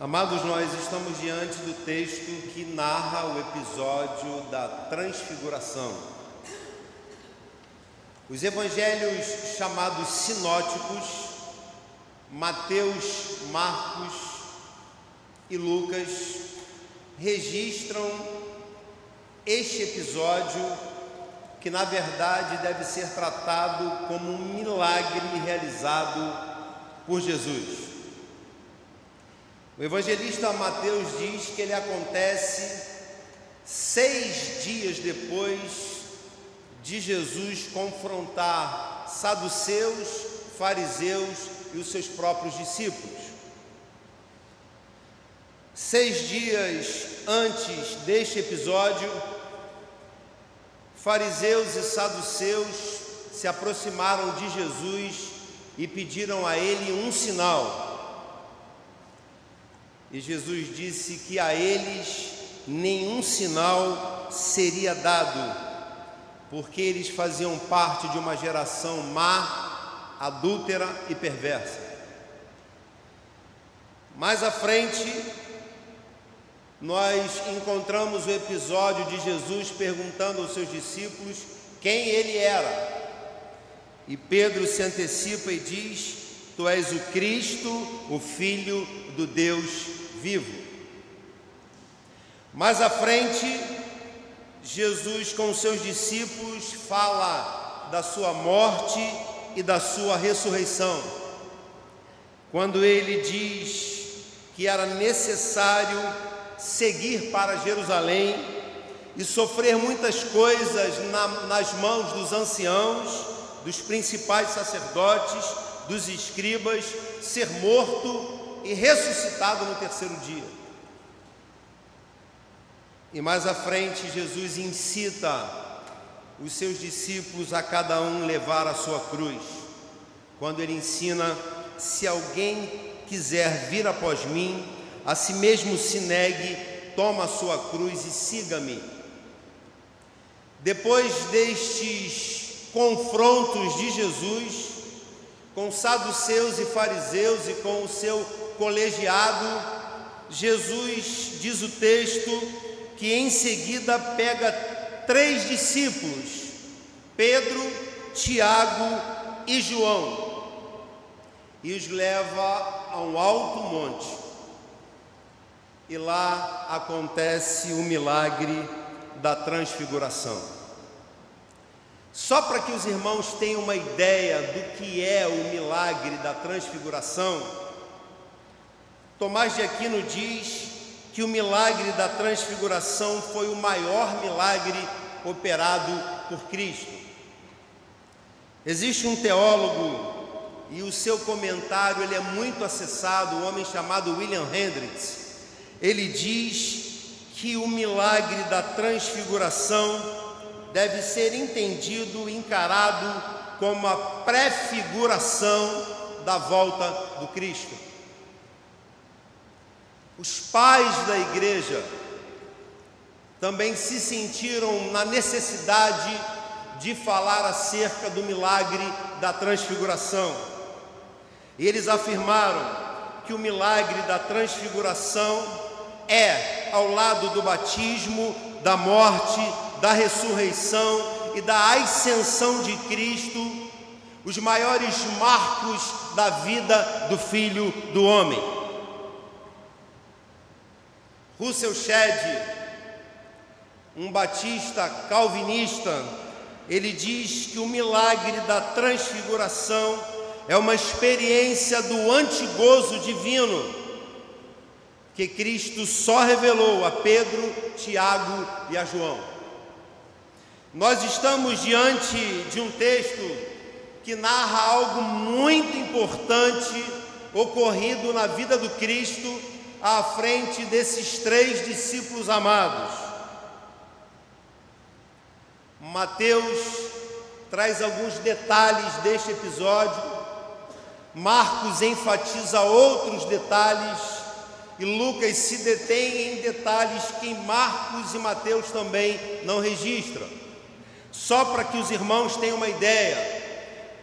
Amados, nós estamos diante do texto que narra o episódio da transfiguração. Os evangelhos chamados sinóticos, Mateus, Marcos e Lucas, registram este episódio que, na verdade, deve ser tratado como um milagre realizado por Jesus. O evangelista Mateus diz que ele acontece seis dias depois de Jesus confrontar saduceus, fariseus e os seus próprios discípulos. Seis dias antes deste episódio, fariseus e saduceus se aproximaram de Jesus e pediram a ele um sinal. E Jesus disse que a eles nenhum sinal seria dado, porque eles faziam parte de uma geração má, adúltera e perversa. Mais à frente, nós encontramos o episódio de Jesus perguntando aos seus discípulos quem ele era. E Pedro se antecipa e diz: Tu és o Cristo, o Filho do Deus vivo. Mais à frente, Jesus com seus discípulos fala da sua morte e da sua ressurreição. Quando ele diz que era necessário seguir para Jerusalém e sofrer muitas coisas na, nas mãos dos anciãos, dos principais sacerdotes, dos escribas, ser morto e ressuscitado no terceiro dia. E mais à frente, Jesus incita os seus discípulos a cada um levar a sua cruz, quando ele ensina: se alguém quiser vir após mim, a si mesmo se negue, toma a sua cruz e siga-me. Depois destes confrontos de Jesus com saduceus e fariseus e com o seu colegiado, Jesus diz o texto que em seguida pega três discípulos, Pedro, Tiago e João, e os leva a um alto monte. E lá acontece o milagre da transfiguração. Só para que os irmãos tenham uma ideia do que é o milagre da transfiguração, Tomás de Aquino diz que o milagre da transfiguração foi o maior milagre operado por Cristo. Existe um teólogo e o seu comentário ele é muito acessado, um homem chamado William Hendricks. Ele diz que o milagre da transfiguração deve ser entendido, encarado como a prefiguração da volta do Cristo. Os pais da igreja também se sentiram na necessidade de falar acerca do milagre da transfiguração. Eles afirmaram que o milagre da transfiguração é, ao lado do batismo, da morte, da ressurreição e da ascensão de Cristo, os maiores marcos da vida do Filho do Homem. Russell Shedd, um batista calvinista, ele diz que o milagre da transfiguração é uma experiência do antigozo divino que Cristo só revelou a Pedro, Tiago e a João. Nós estamos diante de um texto que narra algo muito importante ocorrido na vida do Cristo à frente desses três discípulos amados. Mateus traz alguns detalhes deste episódio, Marcos enfatiza outros detalhes e Lucas se detém em detalhes que Marcos e Mateus também não registram. Só para que os irmãos tenham uma ideia,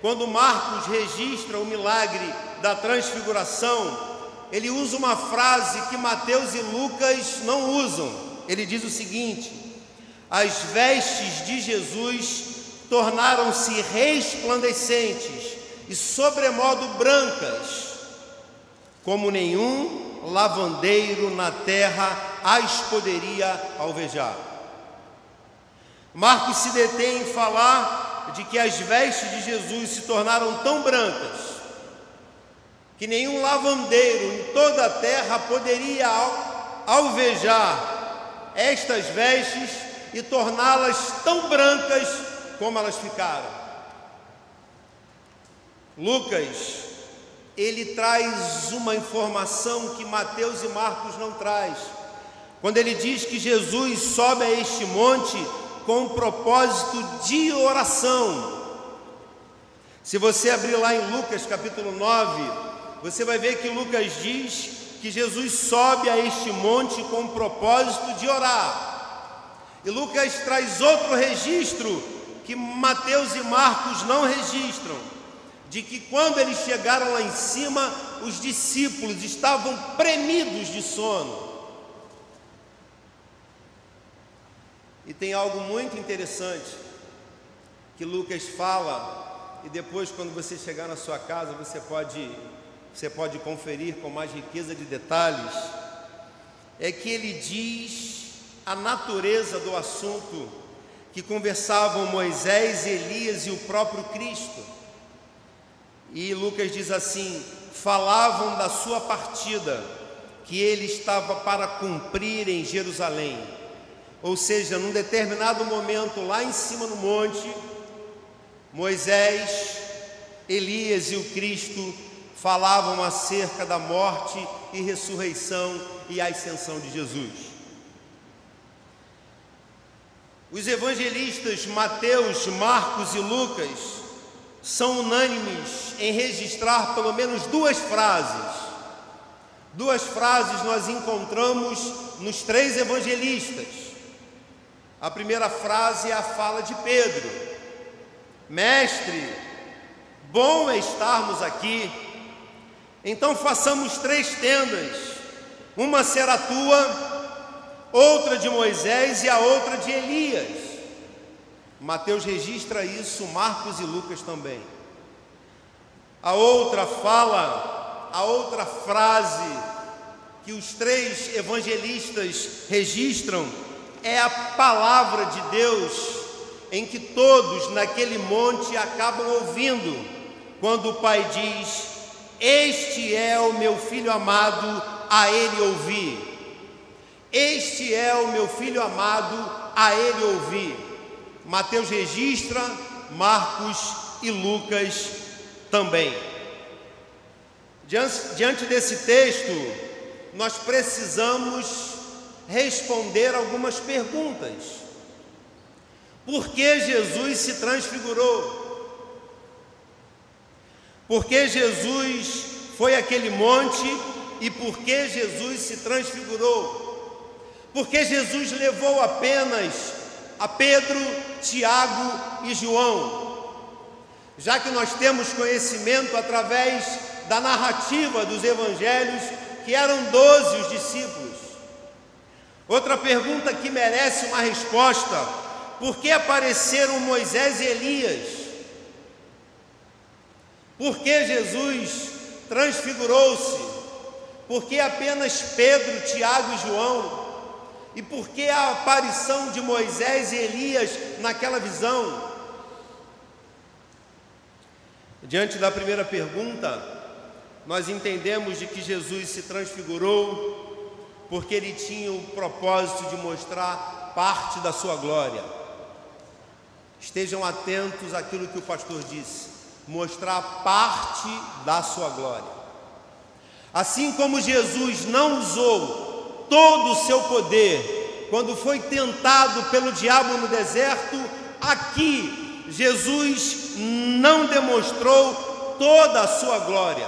quando Marcos registra o milagre da transfiguração, ele usa uma frase que Mateus e Lucas não usam. Ele diz o seguinte: As vestes de Jesus tornaram-se resplandecentes e sobremodo brancas, como nenhum lavandeiro na terra as poderia alvejar. Marcos se detém em falar de que as vestes de Jesus se tornaram tão brancas que nenhum lavandeiro em toda a terra poderia alvejar estas vestes e torná-las tão brancas como elas ficaram. Lucas, ele traz uma informação que Mateus e Marcos não traz. Quando ele diz que Jesus sobe a este monte com um propósito de oração. Se você abrir lá em Lucas capítulo 9, você vai ver que Lucas diz que Jesus sobe a este monte com o propósito de orar. E Lucas traz outro registro que Mateus e Marcos não registram, de que quando eles chegaram lá em cima, os discípulos estavam premidos de sono. E tem algo muito interessante que Lucas fala, e depois, quando você chegar na sua casa, você pode você pode conferir com mais riqueza de detalhes, é que ele diz a natureza do assunto que conversavam Moisés, Elias e o próprio Cristo. E Lucas diz assim: falavam da sua partida, que ele estava para cumprir em Jerusalém. Ou seja, num determinado momento, lá em cima no monte, Moisés, Elias e o Cristo falavam acerca da morte e ressurreição e ascensão de Jesus. Os evangelistas Mateus, Marcos e Lucas são unânimes em registrar pelo menos duas frases. Duas frases nós encontramos nos três evangelistas. A primeira frase é a fala de Pedro: Mestre, bom é estarmos aqui então façamos três tendas: uma será tua, outra de Moisés e a outra de Elias. Mateus registra isso, Marcos e Lucas também. A outra fala, a outra frase que os três evangelistas registram é a palavra de Deus, em que todos naquele monte acabam ouvindo, quando o Pai diz: este é o meu filho amado, a ele ouvi. Este é o meu filho amado, a ele ouvi. Mateus registra, Marcos e Lucas também. Diante, diante desse texto, nós precisamos responder algumas perguntas. Por que Jesus se transfigurou? Porque Jesus foi aquele monte e porque Jesus se transfigurou. Porque Jesus levou apenas a Pedro, Tiago e João. Já que nós temos conhecimento através da narrativa dos evangelhos, que eram doze os discípulos. Outra pergunta que merece uma resposta: por que apareceram Moisés e Elias? Por que Jesus transfigurou-se? Por que apenas Pedro, Tiago e João? E por que a aparição de Moisés e Elias naquela visão? Diante da primeira pergunta, nós entendemos de que Jesus se transfigurou porque ele tinha o propósito de mostrar parte da sua glória. Estejam atentos àquilo que o pastor disse mostrar parte da sua glória. Assim como Jesus não usou todo o seu poder quando foi tentado pelo diabo no deserto, aqui Jesus não demonstrou toda a sua glória.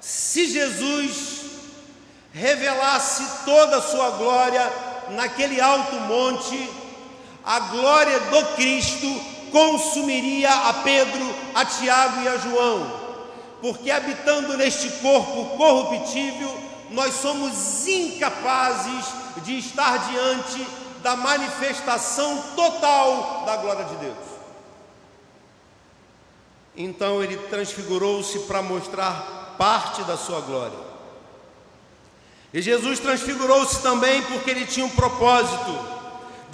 Se Jesus revelasse toda a sua glória naquele alto monte, a glória do Cristo consumiria a Pedro, a Tiago e a João. porque habitando neste corpo corruptível, nós somos incapazes de estar diante da manifestação total da glória de Deus. Então ele transfigurou-se para mostrar parte da sua glória. E Jesus transfigurou-se também porque ele tinha um propósito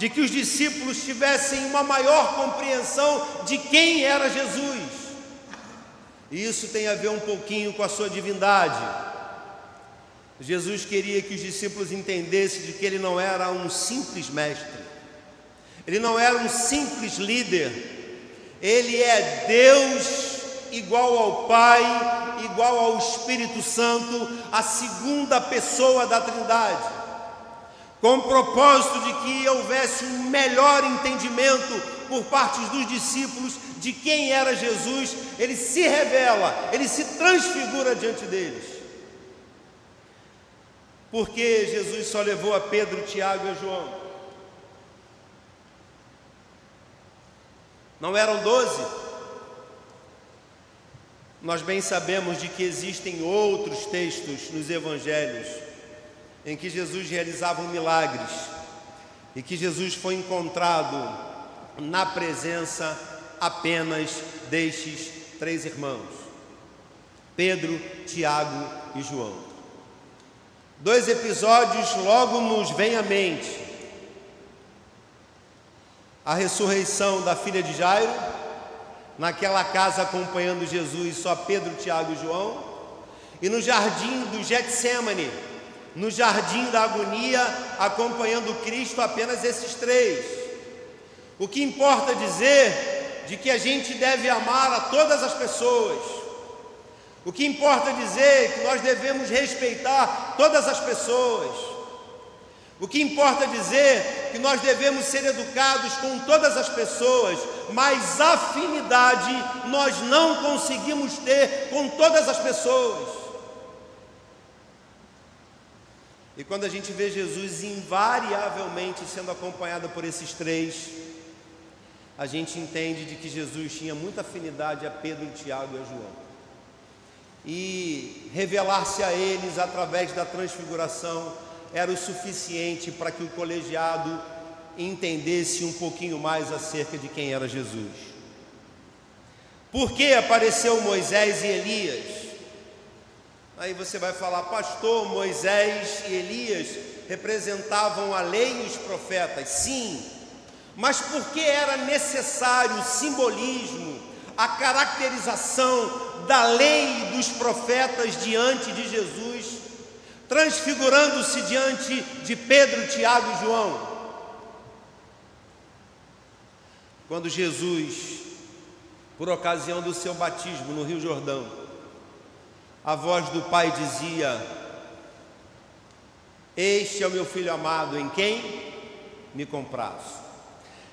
de que os discípulos tivessem uma maior compreensão de quem era Jesus. E isso tem a ver um pouquinho com a sua divindade. Jesus queria que os discípulos entendessem de que ele não era um simples mestre, ele não era um simples líder, ele é Deus igual ao Pai, igual ao Espírito Santo, a segunda pessoa da Trindade, com o propósito de que houvesse um melhor entendimento por parte dos discípulos de quem era Jesus, ele se revela, ele se transfigura diante deles. Porque Jesus só levou a Pedro, Tiago e João. Não eram doze? Nós bem sabemos de que existem outros textos nos evangelhos em que Jesus realizava milagres e que Jesus foi encontrado na presença apenas destes três irmãos: Pedro, Tiago e João. Dois episódios logo nos vêm à mente a ressurreição da filha de Jairo, naquela casa acompanhando Jesus, só Pedro, Tiago e João, e no jardim do Getsemane, no jardim da agonia, acompanhando Cristo, apenas esses três. O que importa dizer de que a gente deve amar a todas as pessoas. O que importa dizer que nós devemos respeitar todas as pessoas. O que importa dizer que nós devemos ser educados com todas as pessoas, mas afinidade nós não conseguimos ter com todas as pessoas. E quando a gente vê Jesus invariavelmente sendo acompanhado por esses três, a gente entende de que Jesus tinha muita afinidade a Pedro, Tiago e a João. E revelar-se a eles através da transfiguração era o suficiente para que o colegiado entendesse um pouquinho mais acerca de quem era Jesus. Por que apareceu Moisés e Elias? Aí você vai falar, pastor, Moisés e Elias representavam a lei e os profetas. Sim, mas por que era necessário o simbolismo, a caracterização da lei e dos profetas diante de Jesus? transfigurando-se diante de Pedro, Tiago e João. Quando Jesus, por ocasião do seu batismo no Rio Jordão, a voz do Pai dizia: Este é o meu filho amado, em quem me comprazo.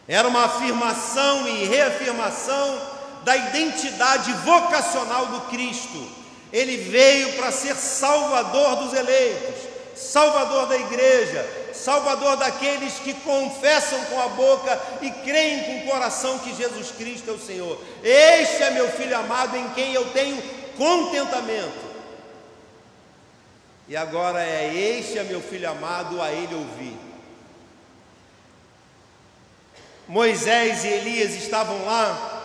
Era uma afirmação e reafirmação da identidade vocacional do Cristo ele veio para ser salvador dos eleitos, salvador da igreja, salvador daqueles que confessam com a boca e creem com o coração que Jesus Cristo é o Senhor. Este é meu filho amado em quem eu tenho contentamento. E agora é este é meu filho amado, a ele ouvir. Moisés e Elias estavam lá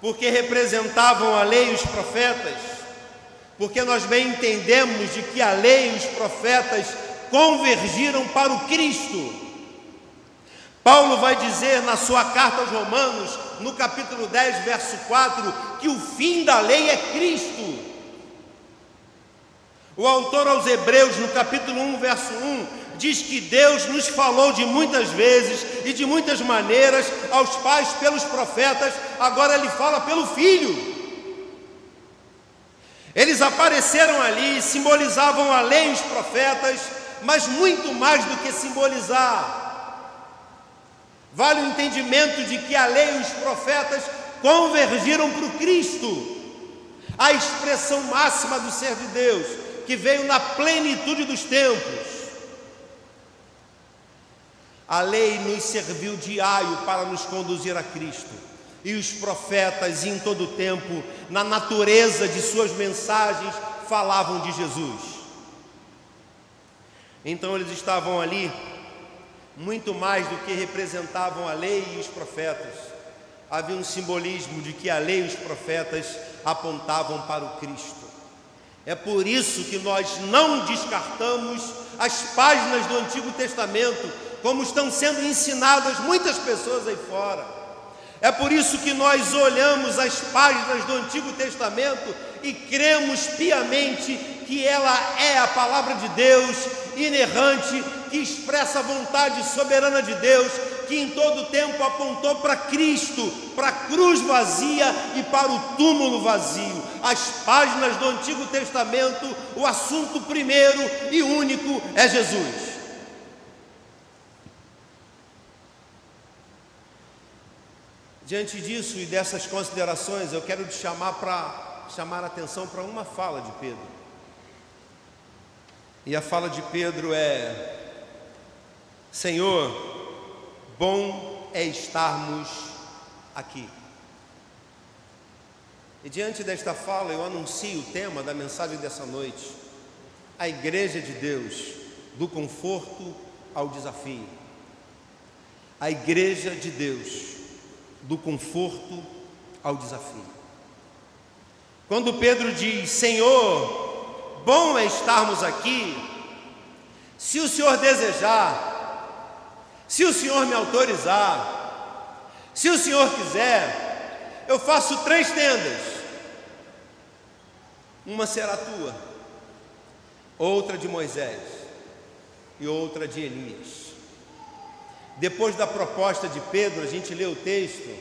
porque representavam a lei e os profetas porque nós bem entendemos de que a lei e os profetas convergiram para o Cristo. Paulo vai dizer na sua carta aos Romanos, no capítulo 10, verso 4, que o fim da lei é Cristo. O autor aos Hebreus, no capítulo 1, verso 1, diz que Deus nos falou de muitas vezes e de muitas maneiras aos pais pelos profetas, agora ele fala pelo Filho. Eles apareceram ali, simbolizavam a lei os profetas, mas muito mais do que simbolizar. Vale o entendimento de que a lei e os profetas convergiram para o Cristo, a expressão máxima do ser de Deus, que veio na plenitude dos tempos. A lei nos serviu de aio para nos conduzir a Cristo. E os profetas, em todo o tempo, na natureza de suas mensagens, falavam de Jesus. Então eles estavam ali muito mais do que representavam a lei e os profetas. Havia um simbolismo de que a lei e os profetas apontavam para o Cristo. É por isso que nós não descartamos as páginas do Antigo Testamento, como estão sendo ensinadas muitas pessoas aí fora. É por isso que nós olhamos as páginas do Antigo Testamento e cremos piamente que ela é a palavra de Deus, inerrante, que expressa a vontade soberana de Deus, que em todo tempo apontou para Cristo, para a cruz vazia e para o túmulo vazio. As páginas do Antigo Testamento, o assunto primeiro e único é Jesus. Diante disso e dessas considerações, eu quero te chamar para chamar a atenção para uma fala de Pedro. E a fala de Pedro é: Senhor, bom é estarmos aqui. E diante desta fala, eu anuncio o tema da mensagem dessa noite: a Igreja de Deus, do conforto ao desafio. A Igreja de Deus, do conforto ao desafio. Quando Pedro diz: Senhor, bom é estarmos aqui, se o Senhor desejar, se o Senhor me autorizar, se o Senhor quiser, eu faço três tendas. Uma será tua, outra de Moisés e outra de Elias. Depois da proposta de Pedro, a gente lê o texto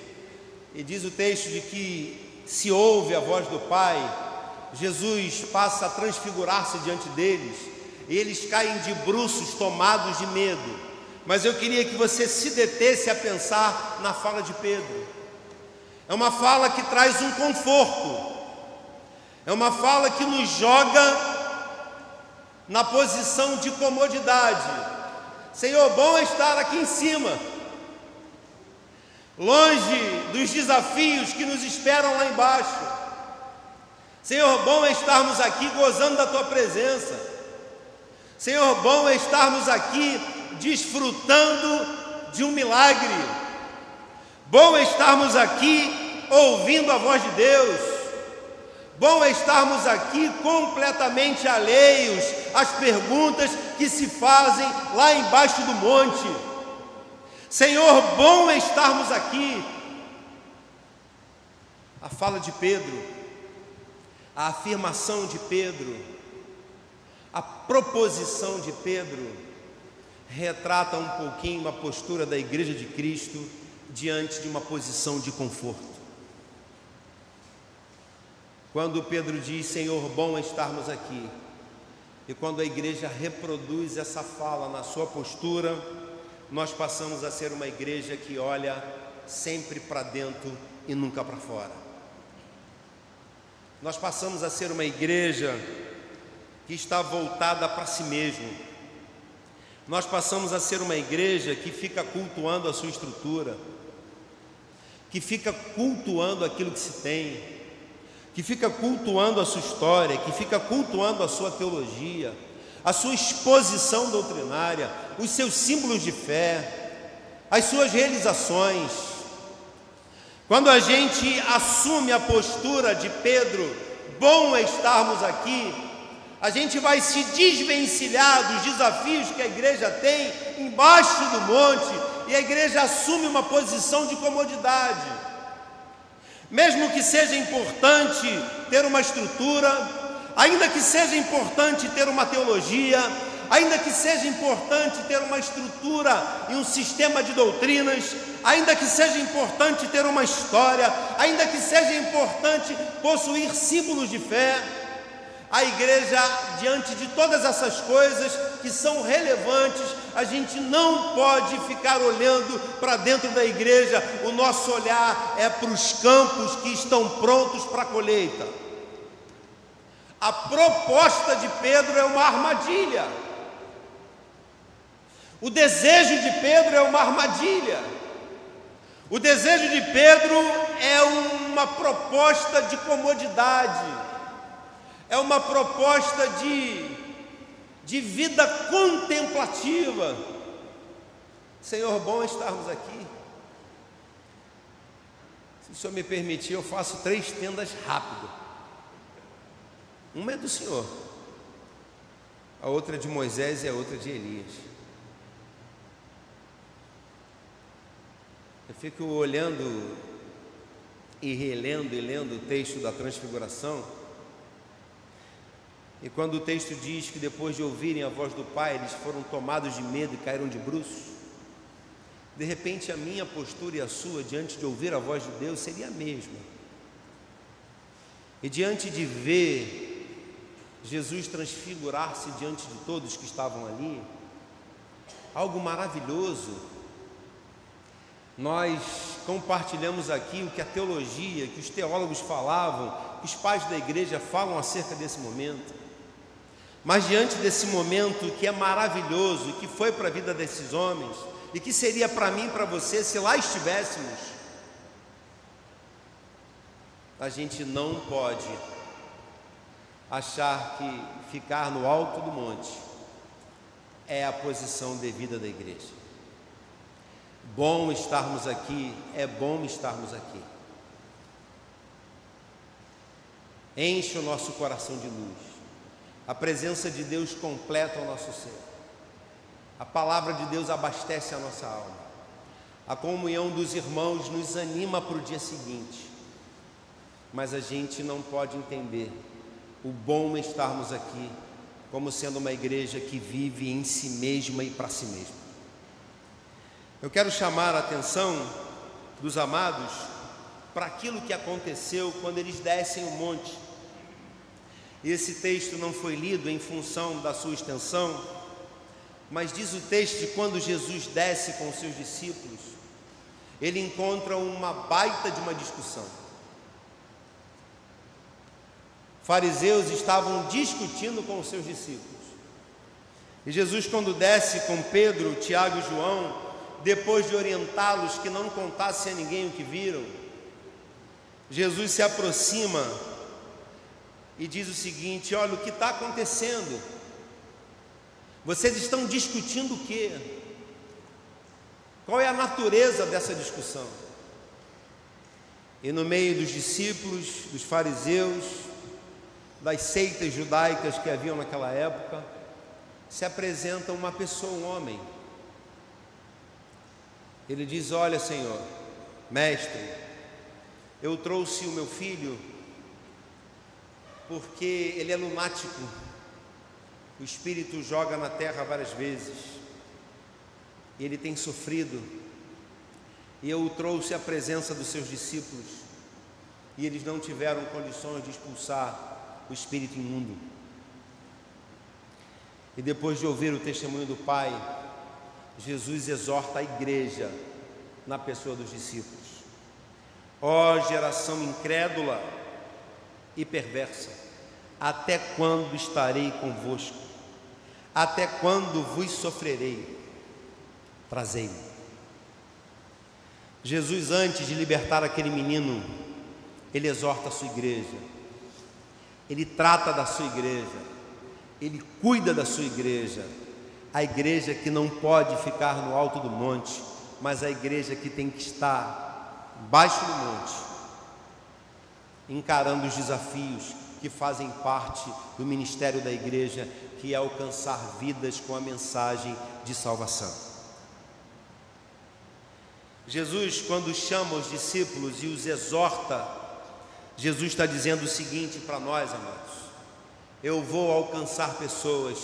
e diz o texto de que se ouve a voz do Pai, Jesus passa a transfigurar-se diante deles, e eles caem de bruços tomados de medo mas eu queria que você se detesse a pensar na fala de Pedro. É uma fala que traz um conforto, é uma fala que nos joga na posição de comodidade. Senhor, bom é estar aqui em cima, longe dos desafios que nos esperam lá embaixo. Senhor, bom é estarmos aqui gozando da tua presença. Senhor, bom é estarmos aqui desfrutando de um milagre. Bom é estarmos aqui ouvindo a voz de Deus. Bom é estarmos aqui completamente alheios às perguntas que se fazem lá embaixo do monte. Senhor, bom é estarmos aqui. A fala de Pedro, a afirmação de Pedro, a proposição de Pedro retrata um pouquinho a postura da Igreja de Cristo diante de uma posição de conforto. Quando Pedro diz, Senhor, bom estarmos aqui, e quando a igreja reproduz essa fala na sua postura, nós passamos a ser uma igreja que olha sempre para dentro e nunca para fora. Nós passamos a ser uma igreja que está voltada para si mesmo nós passamos a ser uma igreja que fica cultuando a sua estrutura, que fica cultuando aquilo que se tem, que fica cultuando a sua história, que fica cultuando a sua teologia, a sua exposição doutrinária, os seus símbolos de fé, as suas realizações. Quando a gente assume a postura de Pedro, bom é estarmos aqui, a gente vai se desvencilhar dos desafios que a igreja tem embaixo do monte e a igreja assume uma posição de comodidade. Mesmo que seja importante ter uma estrutura, ainda que seja importante ter uma teologia, ainda que seja importante ter uma estrutura e um sistema de doutrinas, ainda que seja importante ter uma história, ainda que seja importante possuir símbolos de fé, a igreja, diante de todas essas coisas que são relevantes, a gente não pode ficar olhando para dentro da igreja, o nosso olhar é para os campos que estão prontos para a colheita. A proposta de Pedro é uma armadilha. O desejo de Pedro é uma armadilha. O desejo de Pedro é uma proposta de comodidade, é uma proposta de, de vida contemplativa. Senhor, bom estarmos aqui. Se o Senhor me permitir, eu faço três tendas rápido. Uma é do Senhor, a outra é de Moisés e a outra é de Elias. Eu fico olhando e relendo e lendo o texto da transfiguração. E quando o texto diz que depois de ouvirem a voz do Pai, eles foram tomados de medo e caíram de bruços. De repente, a minha postura e a sua diante de ouvir a voz de Deus seria a mesma. E diante de ver Jesus transfigurar-se diante de todos que estavam ali, algo maravilhoso. Nós compartilhamos aqui o que a teologia, que os teólogos falavam, que os pais da igreja falam acerca desse momento. Mas diante desse momento que é maravilhoso que foi para a vida desses homens, e que seria para mim e para você se lá estivéssemos, a gente não pode achar que ficar no alto do monte é a posição devida da igreja. Bom estarmos aqui, é bom estarmos aqui. Enche o nosso coração de luz. A presença de Deus completa o nosso ser. A palavra de Deus abastece a nossa alma. A comunhão dos irmãos nos anima para o dia seguinte. Mas a gente não pode entender o bom estarmos aqui como sendo uma igreja que vive em si mesma e para si mesma. Eu quero chamar a atenção dos amados para aquilo que aconteceu quando eles descem o monte. Esse texto não foi lido em função da sua extensão, mas diz o texto que quando Jesus desce com seus discípulos, ele encontra uma baita de uma discussão. Fariseus estavam discutindo com os seus discípulos. E Jesus, quando desce com Pedro, Tiago e João, depois de orientá-los que não contassem a ninguém o que viram, Jesus se aproxima e diz o seguinte: Olha, o que está acontecendo? Vocês estão discutindo o quê? Qual é a natureza dessa discussão? E no meio dos discípulos, dos fariseus, das seitas judaicas que haviam naquela época, se apresenta uma pessoa, um homem. Ele diz: Olha, Senhor, mestre, eu trouxe o meu filho porque ele é lunático. O Espírito joga na terra várias vezes, e ele tem sofrido, e eu o trouxe à presença dos seus discípulos, e eles não tiveram condições de expulsar o espírito imundo. E depois de ouvir o testemunho do Pai, Jesus exorta a igreja na pessoa dos discípulos. Ó oh, geração incrédula e perversa, até quando estarei convosco? Até quando vos sofrerei? Trazei-me. Jesus, antes de libertar aquele menino, ele exorta a sua igreja, ele trata da sua igreja, ele cuida da sua igreja, a igreja que não pode ficar no alto do monte, mas a igreja que tem que estar baixo do monte, encarando os desafios que fazem parte do ministério da igreja que é alcançar vidas com a mensagem de salvação. Jesus, quando chama os discípulos e os exorta, Jesus está dizendo o seguinte para nós, amados: eu vou alcançar pessoas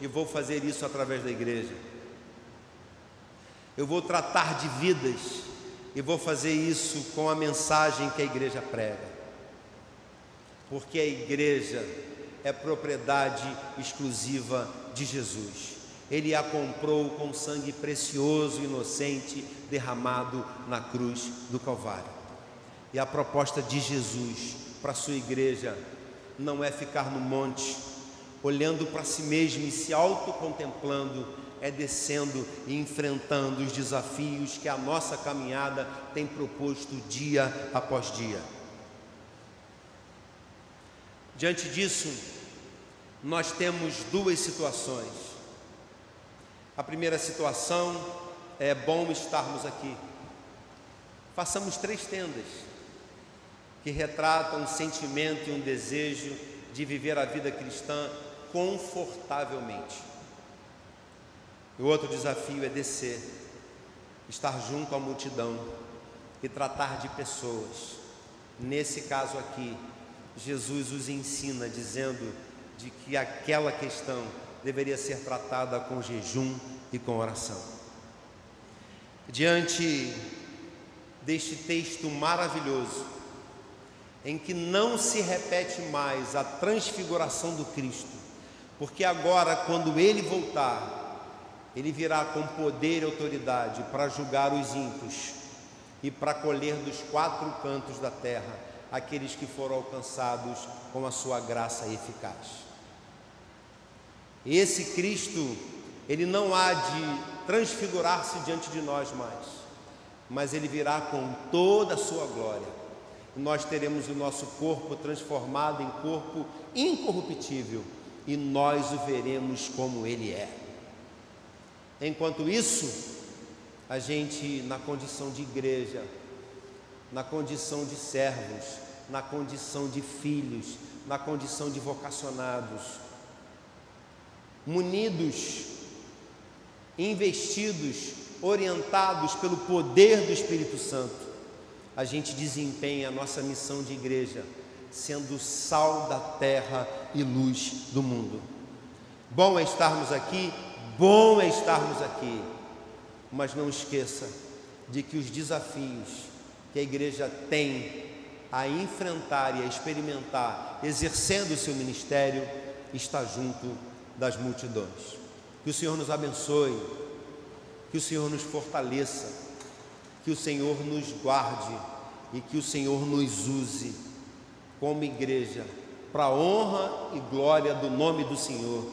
e vou fazer isso através da igreja. Eu vou tratar de vidas e vou fazer isso com a mensagem que a igreja prega. Porque a igreja é propriedade exclusiva de Jesus. Ele a comprou com sangue precioso inocente derramado na cruz do Calvário. E a proposta de Jesus para a sua igreja não é ficar no monte, olhando para si mesmo e se autocontemplando, é descendo e enfrentando os desafios que a nossa caminhada tem proposto dia após dia. Diante disso, nós temos duas situações. A primeira situação é bom estarmos aqui. Façamos três tendas que retratam um sentimento e um desejo de viver a vida cristã confortavelmente. O outro desafio é descer, estar junto à multidão e tratar de pessoas. Nesse caso aqui, Jesus os ensina dizendo de que aquela questão deveria ser tratada com jejum e com oração. Diante deste texto maravilhoso, em que não se repete mais a transfiguração do Cristo, porque agora, quando ele voltar, ele virá com poder e autoridade para julgar os ímpios e para colher dos quatro cantos da terra aqueles que foram alcançados com a sua graça eficaz. Esse Cristo, ele não há de transfigurar-se diante de nós mais, mas ele virá com toda a sua glória. Nós teremos o nosso corpo transformado em corpo incorruptível e nós o veremos como ele é. Enquanto isso, a gente, na condição de igreja, na condição de servos, na condição de filhos, na condição de vocacionados, munidos, investidos, orientados pelo poder do Espírito Santo, a gente desempenha a nossa missão de igreja, sendo sal da terra e luz do mundo. Bom é estarmos aqui Bom é estarmos aqui, mas não esqueça de que os desafios que a igreja tem a enfrentar e a experimentar, exercendo o seu ministério, está junto das multidões. Que o Senhor nos abençoe, que o Senhor nos fortaleça, que o Senhor nos guarde e que o Senhor nos use como igreja para a honra e glória do nome do Senhor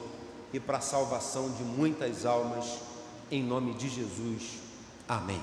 e para a salvação de muitas almas, em nome de Jesus. Amém.